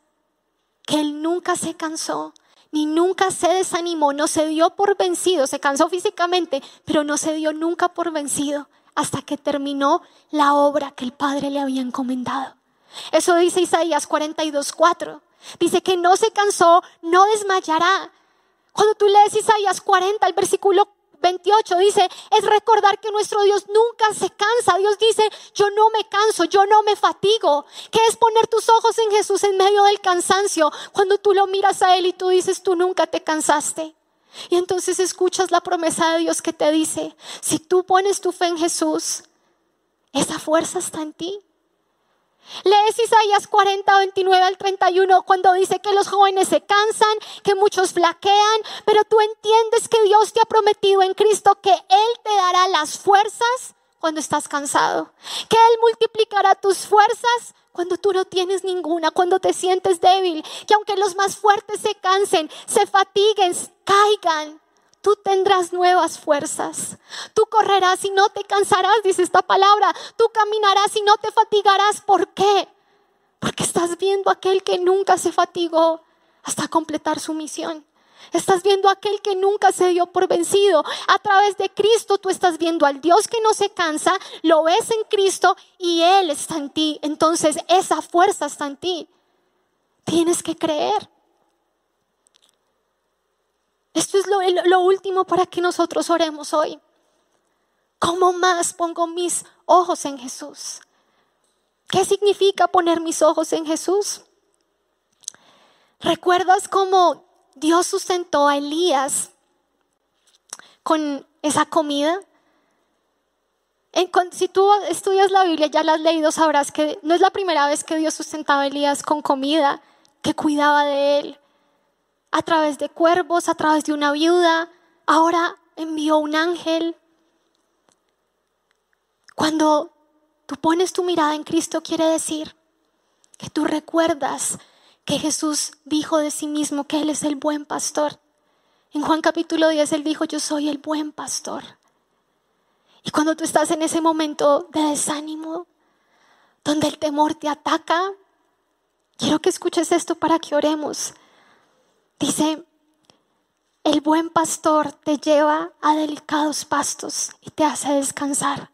que Él nunca se cansó, ni nunca se desanimó, no se dio por vencido, se cansó físicamente, pero no se dio nunca por vencido hasta que terminó la obra que el Padre le había encomendado. Eso dice Isaías 42:4. Dice que no se cansó, no desmayará. Cuando tú lees Isaías 40, el versículo 28 dice, es recordar que nuestro Dios nunca se cansa. Dios dice, yo no me canso, yo no me fatigo. ¿Qué es poner tus ojos en Jesús en medio del cansancio? Cuando tú lo miras a Él y tú dices, tú nunca te cansaste. Y entonces escuchas la promesa de Dios que te dice, si tú pones tu fe en Jesús, esa fuerza está en ti. Lees Isaías 40, 29 al 31 cuando dice que los jóvenes se cansan, que muchos flaquean, pero tú entiendes que Dios te ha prometido en Cristo que Él te dará las fuerzas cuando estás cansado, que Él multiplicará tus fuerzas cuando tú no tienes ninguna, cuando te sientes débil, que aunque los más fuertes se cansen, se fatiguen, caigan, tú tendrás nuevas fuerzas. Tú correrás y no te cansarás, dice esta palabra. Tú caminarás y no te fatigarás. ¿Por qué? Porque estás viendo a aquel que nunca se fatigó hasta completar su misión. Estás viendo a aquel que nunca se dio por vencido. A través de Cristo tú estás viendo al Dios que no se cansa, lo ves en Cristo y Él está en ti. Entonces esa fuerza está en ti. Tienes que creer. Esto es lo, último para que nosotros oremos hoy. ¿Cómo más pongo mis ojos en Jesús? ¿Qué significa poner mis ojos en Jesús? ¿Recuerdas cómo Dios sustentó a Elías con esa comida? si tú estudias la Biblia, ya la has leído, sabrás que no es la primera vez que Dios sustentaba a Elías con comida, que cuidaba de él, a través de cuervos, a través de una viuda, ahora envió un ángel. Cuando tú pones tu mirada en Cristo, quiere decir que tú recuerdas que Jesús dijo de sí mismo que Él es el buen pastor. En Juan capítulo 10 Él dijo, yo soy el buen pastor. Y cuando tú estás en ese momento de desánimo, donde el temor te ataca, quiero que escuches esto para que oremos. Dice, el buen pastor te lleva a delicados pastos y te hace descansar.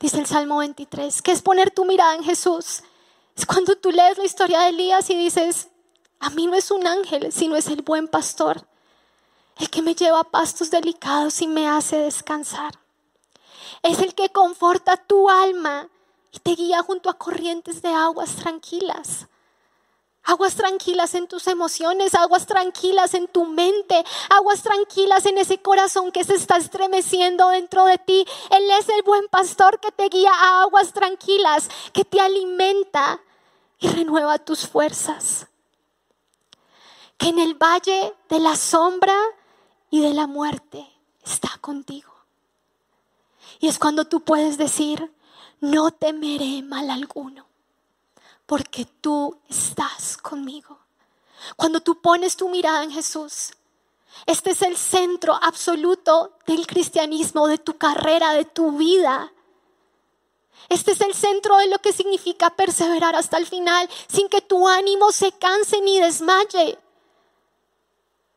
Dice el Salmo 23, que es poner tu mirada en Jesús. Es cuando tú lees la historia de Elías y dices, a mí no es un ángel, sino es el buen pastor, el que me lleva a pastos delicados y me hace descansar. Es el que conforta tu alma y te guía junto a corrientes de aguas tranquilas. Aguas tranquilas en tus emociones, aguas tranquilas en tu mente, aguas tranquilas en ese corazón que se está estremeciendo dentro de ti. Él es el buen pastor que te guía a aguas tranquilas, que te alimenta y renueva tus fuerzas. Que en el valle de la sombra y de la muerte está contigo. Y es cuando tú puedes decir, no temeré mal alguno porque tú estás conmigo. Cuando tú pones tu mirada en Jesús, este es el centro absoluto del cristianismo, de tu carrera, de tu vida. Este es el centro de lo que significa perseverar hasta el final sin que tu ánimo se canse ni desmaye.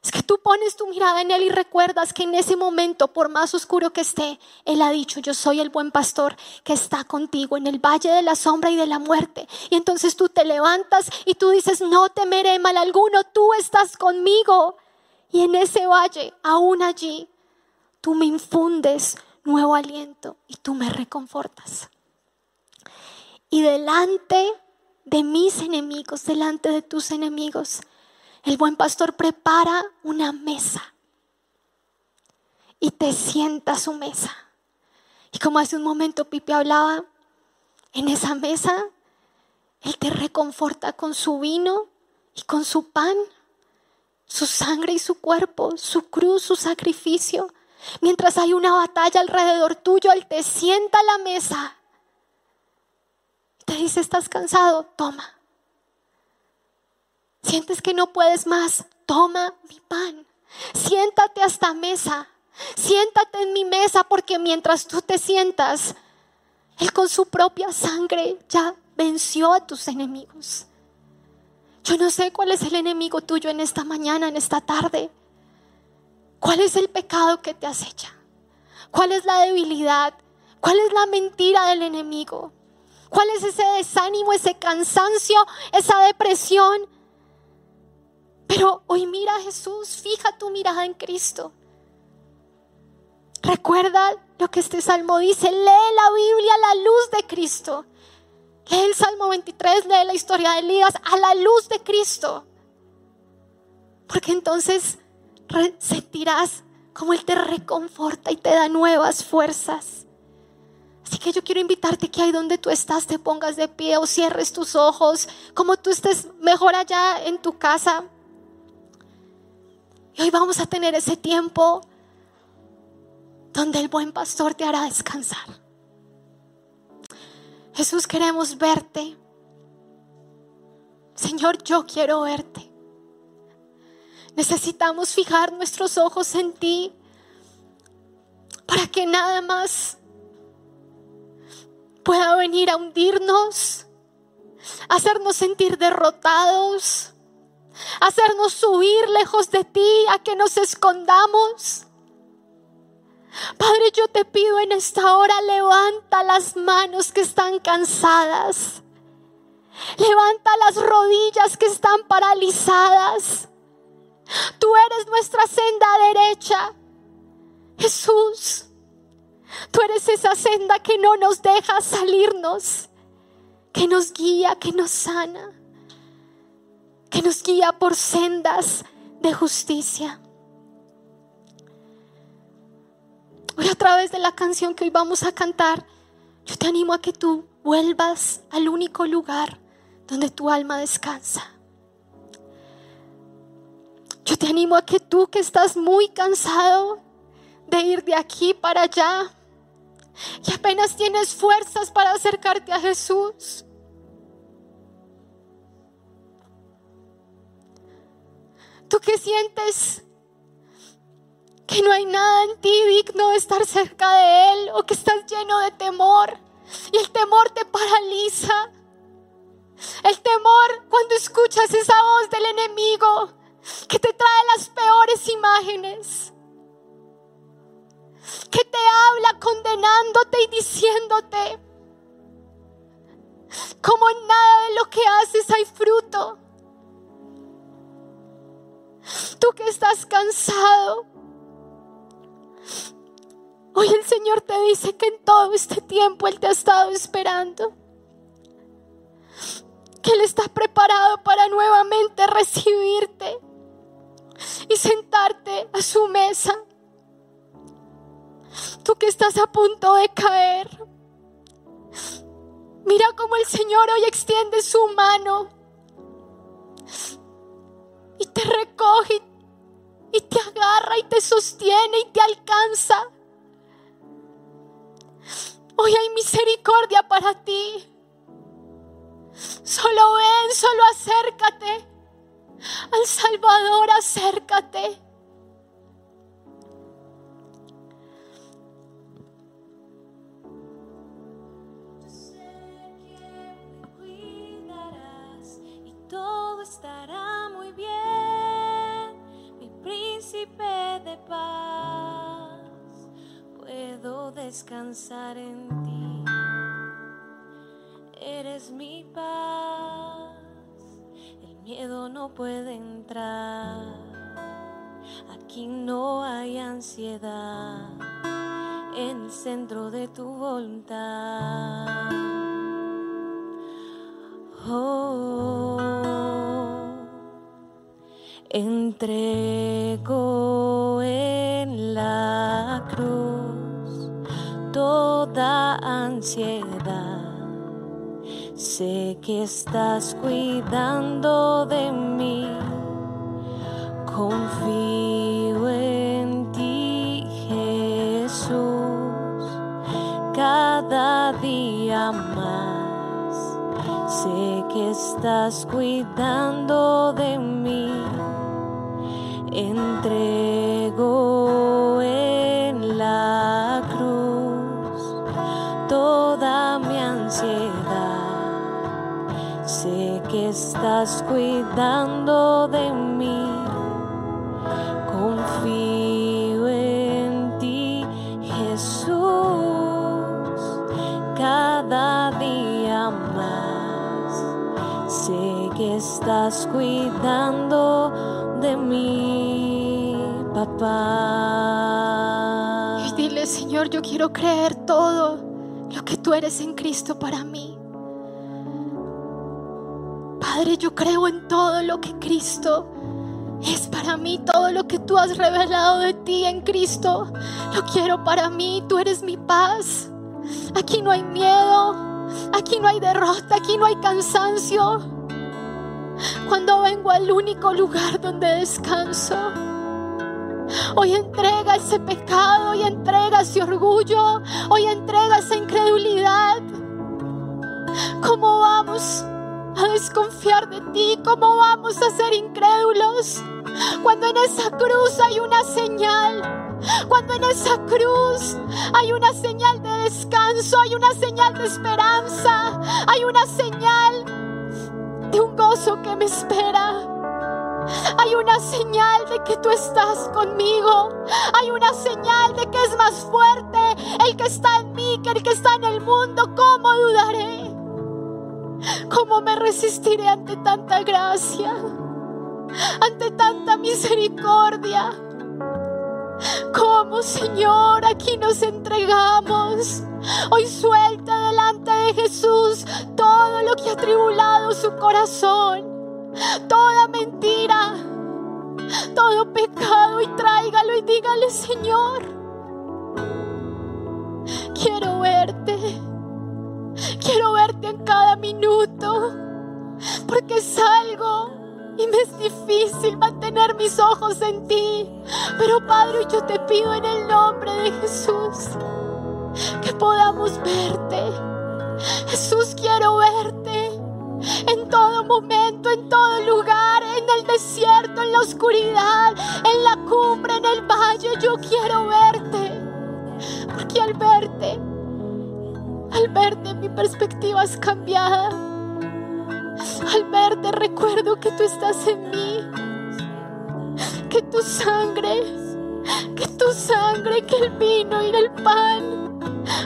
Es que tú pones tu mirada en Él y recuerdas que en ese momento, por más oscuro que esté, Él ha dicho, yo soy el buen pastor que está contigo en el valle de la sombra y de la muerte. Y entonces tú te levantas y tú dices, no temeré mal alguno, tú estás conmigo. Y en ese valle, aún allí, tú me infundes nuevo aliento y tú me reconfortas. Y delante de mis enemigos, delante de tus enemigos, el buen pastor prepara una mesa y te sienta a su mesa. Y como hace un momento Pipe hablaba, en esa mesa Él te reconforta con su vino y con su pan, su sangre y su cuerpo, su cruz, su sacrificio. Mientras hay una batalla alrededor tuyo, Él te sienta a la mesa. Te dice, ¿estás cansado? Toma. Sientes que no puedes más, toma mi pan. Siéntate a esta mesa. Siéntate en mi mesa porque mientras tú te sientas, Él con su propia sangre ya venció a tus enemigos. Yo no sé cuál es el enemigo tuyo en esta mañana, en esta tarde. ¿Cuál es el pecado que te acecha? ¿Cuál es la debilidad? ¿Cuál es la mentira del enemigo? ¿Cuál es ese desánimo, ese cansancio, esa depresión? Pero hoy mira a Jesús, fija tu mirada en Cristo. Recuerda lo que este salmo dice, lee la Biblia a la luz de Cristo. Lee el Salmo 23, lee la historia de Elías a la luz de Cristo. Porque entonces sentirás como Él te reconforta y te da nuevas fuerzas. Así que yo quiero invitarte que ahí donde tú estás te pongas de pie o cierres tus ojos, como tú estés mejor allá en tu casa. Y hoy vamos a tener ese tiempo donde el buen pastor te hará descansar. Jesús, queremos verte. Señor, yo quiero verte. Necesitamos fijar nuestros ojos en ti para que nada más pueda venir a hundirnos, hacernos sentir derrotados, hacernos huir lejos de ti, a que nos escondamos. Padre, yo te pido en esta hora, levanta las manos que están cansadas. Levanta las rodillas que están paralizadas. Tú eres nuestra senda derecha. Jesús, tú eres esa senda que no nos deja salirnos, que nos guía, que nos sana que nos guía por sendas de justicia. Hoy a través de la canción que hoy vamos a cantar, yo te animo a que tú vuelvas al único lugar donde tu alma descansa. Yo te animo a que tú que estás muy cansado de ir de aquí para allá y apenas tienes fuerzas para acercarte a Jesús, Tú que sientes que no hay nada en ti digno de estar cerca de Él o que estás lleno de temor y el temor te paraliza. El temor cuando escuchas esa voz del enemigo que te trae las peores imágenes, que te habla condenándote y diciéndote como en nada de lo que haces hay fruto. Tú que estás cansado. Hoy el Señor te dice que en todo este tiempo Él te ha estado esperando. Que Él está preparado para nuevamente recibirte y sentarte a su mesa. Tú que estás a punto de caer. Mira cómo el Señor hoy extiende su mano te recoge y te agarra y te sostiene y te alcanza. Hoy hay misericordia para ti. Solo ven, solo acércate. Al Salvador, acércate. todo estará muy bien, príncipe de paz. Puedo descansar en ti, eres mi paz. El miedo no puede entrar, aquí no hay ansiedad. en el centro de tu voluntad. Oh, entrego en la cruz toda ansiedad. Sé que estás cuidando de mí. Confío en ti, Jesús, cada día más. Sé que estás cuidando de mí. Entrego en la cruz toda mi ansiedad. Sé que estás cuidando de mí. Confío en ti, Jesús, cada día más. Sé que estás cuidando de mí, Y dile, Señor, yo quiero creer todo lo que tú eres en Cristo para mí. Padre, yo creo en todo lo que Cristo es para mí, todo lo que tú has revelado de ti en Cristo. Lo quiero para mí, tú eres mi paz. Aquí no hay miedo, aquí no hay derrota, aquí no hay cansancio. Cuando vengo al único lugar donde descanso. Hoy entrega ese pecado, hoy entrega ese orgullo, hoy entrega esa incredulidad. ¿Cómo vamos a desconfiar de ti? ¿Cómo vamos a ser incrédulos? Cuando en esa cruz hay una señal, cuando en esa cruz hay una señal de descanso, hay una señal de esperanza, hay una señal de un gozo que me espera. Hay una señal de que tú estás conmigo. Hay una señal de que es más fuerte el que está en mí que el que está en el mundo. ¿Cómo dudaré? ¿Cómo me resistiré ante tanta gracia? Ante tanta misericordia. ¿Cómo, Señor? Aquí nos entregamos. Hoy suelta delante de Jesús todo lo que ha tribulado su corazón. Toda mentira. Todo pecado y tráigalo y dígale, Señor. Quiero verte. Quiero verte en cada minuto. Porque salgo y me es difícil mantener mis ojos en ti. Pero Padre, yo te pido en el nombre de Jesús que podamos verte. Jesús, quiero verte en todo momento, en todo lugar, en el desierto, en la oscuridad, en la cumbre, en el valle. Yo quiero verte. Porque al verte, al verte mi perspectiva es cambiada. Al verte recuerdo que tú estás en mí, que tu sangre, que tu sangre, que el vino y el pan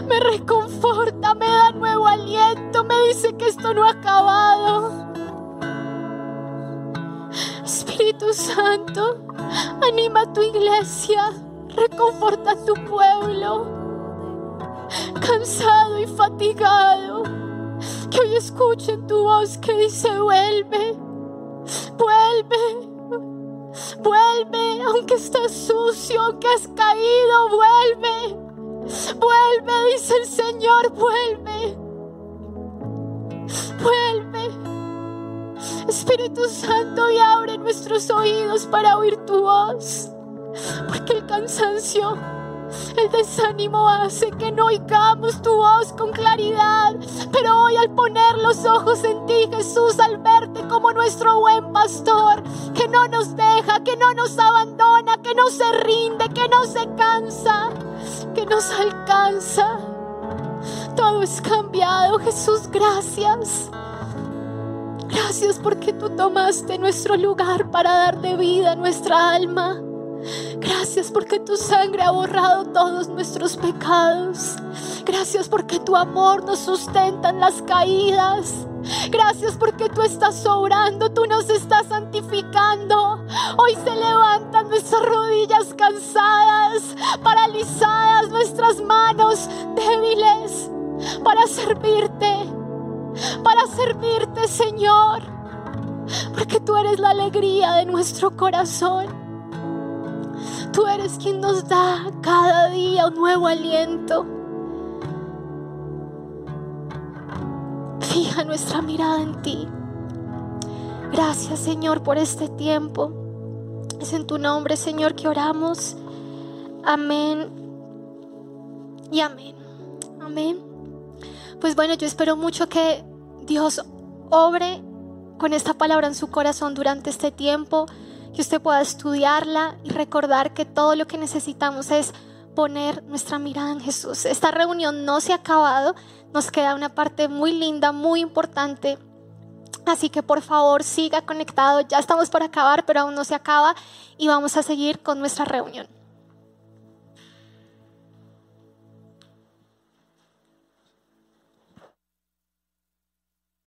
me reconforta, me da nuevo aliento, me dice que esto no ha acabado. Espíritu Santo, anima a tu iglesia, reconforta a tu pueblo, cansado y fatigado que hoy escuchen tu voz que dice vuelve, vuelve, vuelve, aunque estás sucio, aunque has caído, vuelve, vuelve, dice el Señor, vuelve, vuelve. Espíritu Santo, y abre nuestros oídos para oír tu voz, porque el cansancio el desánimo hace que no oigamos tu voz con claridad. Pero hoy al poner los ojos en ti, Jesús, al verte como nuestro buen pastor, que no nos deja, que no nos abandona, que no se rinde, que no se cansa, que nos alcanza. Todo es cambiado, Jesús, gracias. Gracias porque tú tomaste nuestro lugar para dar de vida a nuestra alma. Gracias porque tu sangre ha borrado todos nuestros pecados. Gracias porque tu amor nos sustenta en las caídas. Gracias porque tú estás sobrando, tú nos estás santificando. Hoy se levantan nuestras rodillas cansadas, paralizadas, nuestras manos débiles para servirte, para servirte Señor. Porque tú eres la alegría de nuestro corazón. Tú eres quien nos da cada día un nuevo aliento. Fija nuestra mirada en ti. Gracias Señor por este tiempo. Es en tu nombre Señor que oramos. Amén. Y amén. Amén. Pues bueno, yo espero mucho que Dios obre con esta palabra en su corazón durante este tiempo, que usted pueda estudiarla y recordar que todo lo que necesitamos es poner nuestra mirada en Jesús. Esta reunión no se ha acabado, nos queda una parte muy linda, muy importante. Así que por favor siga conectado, ya estamos por acabar, pero aún no se acaba y vamos a seguir con nuestra reunión.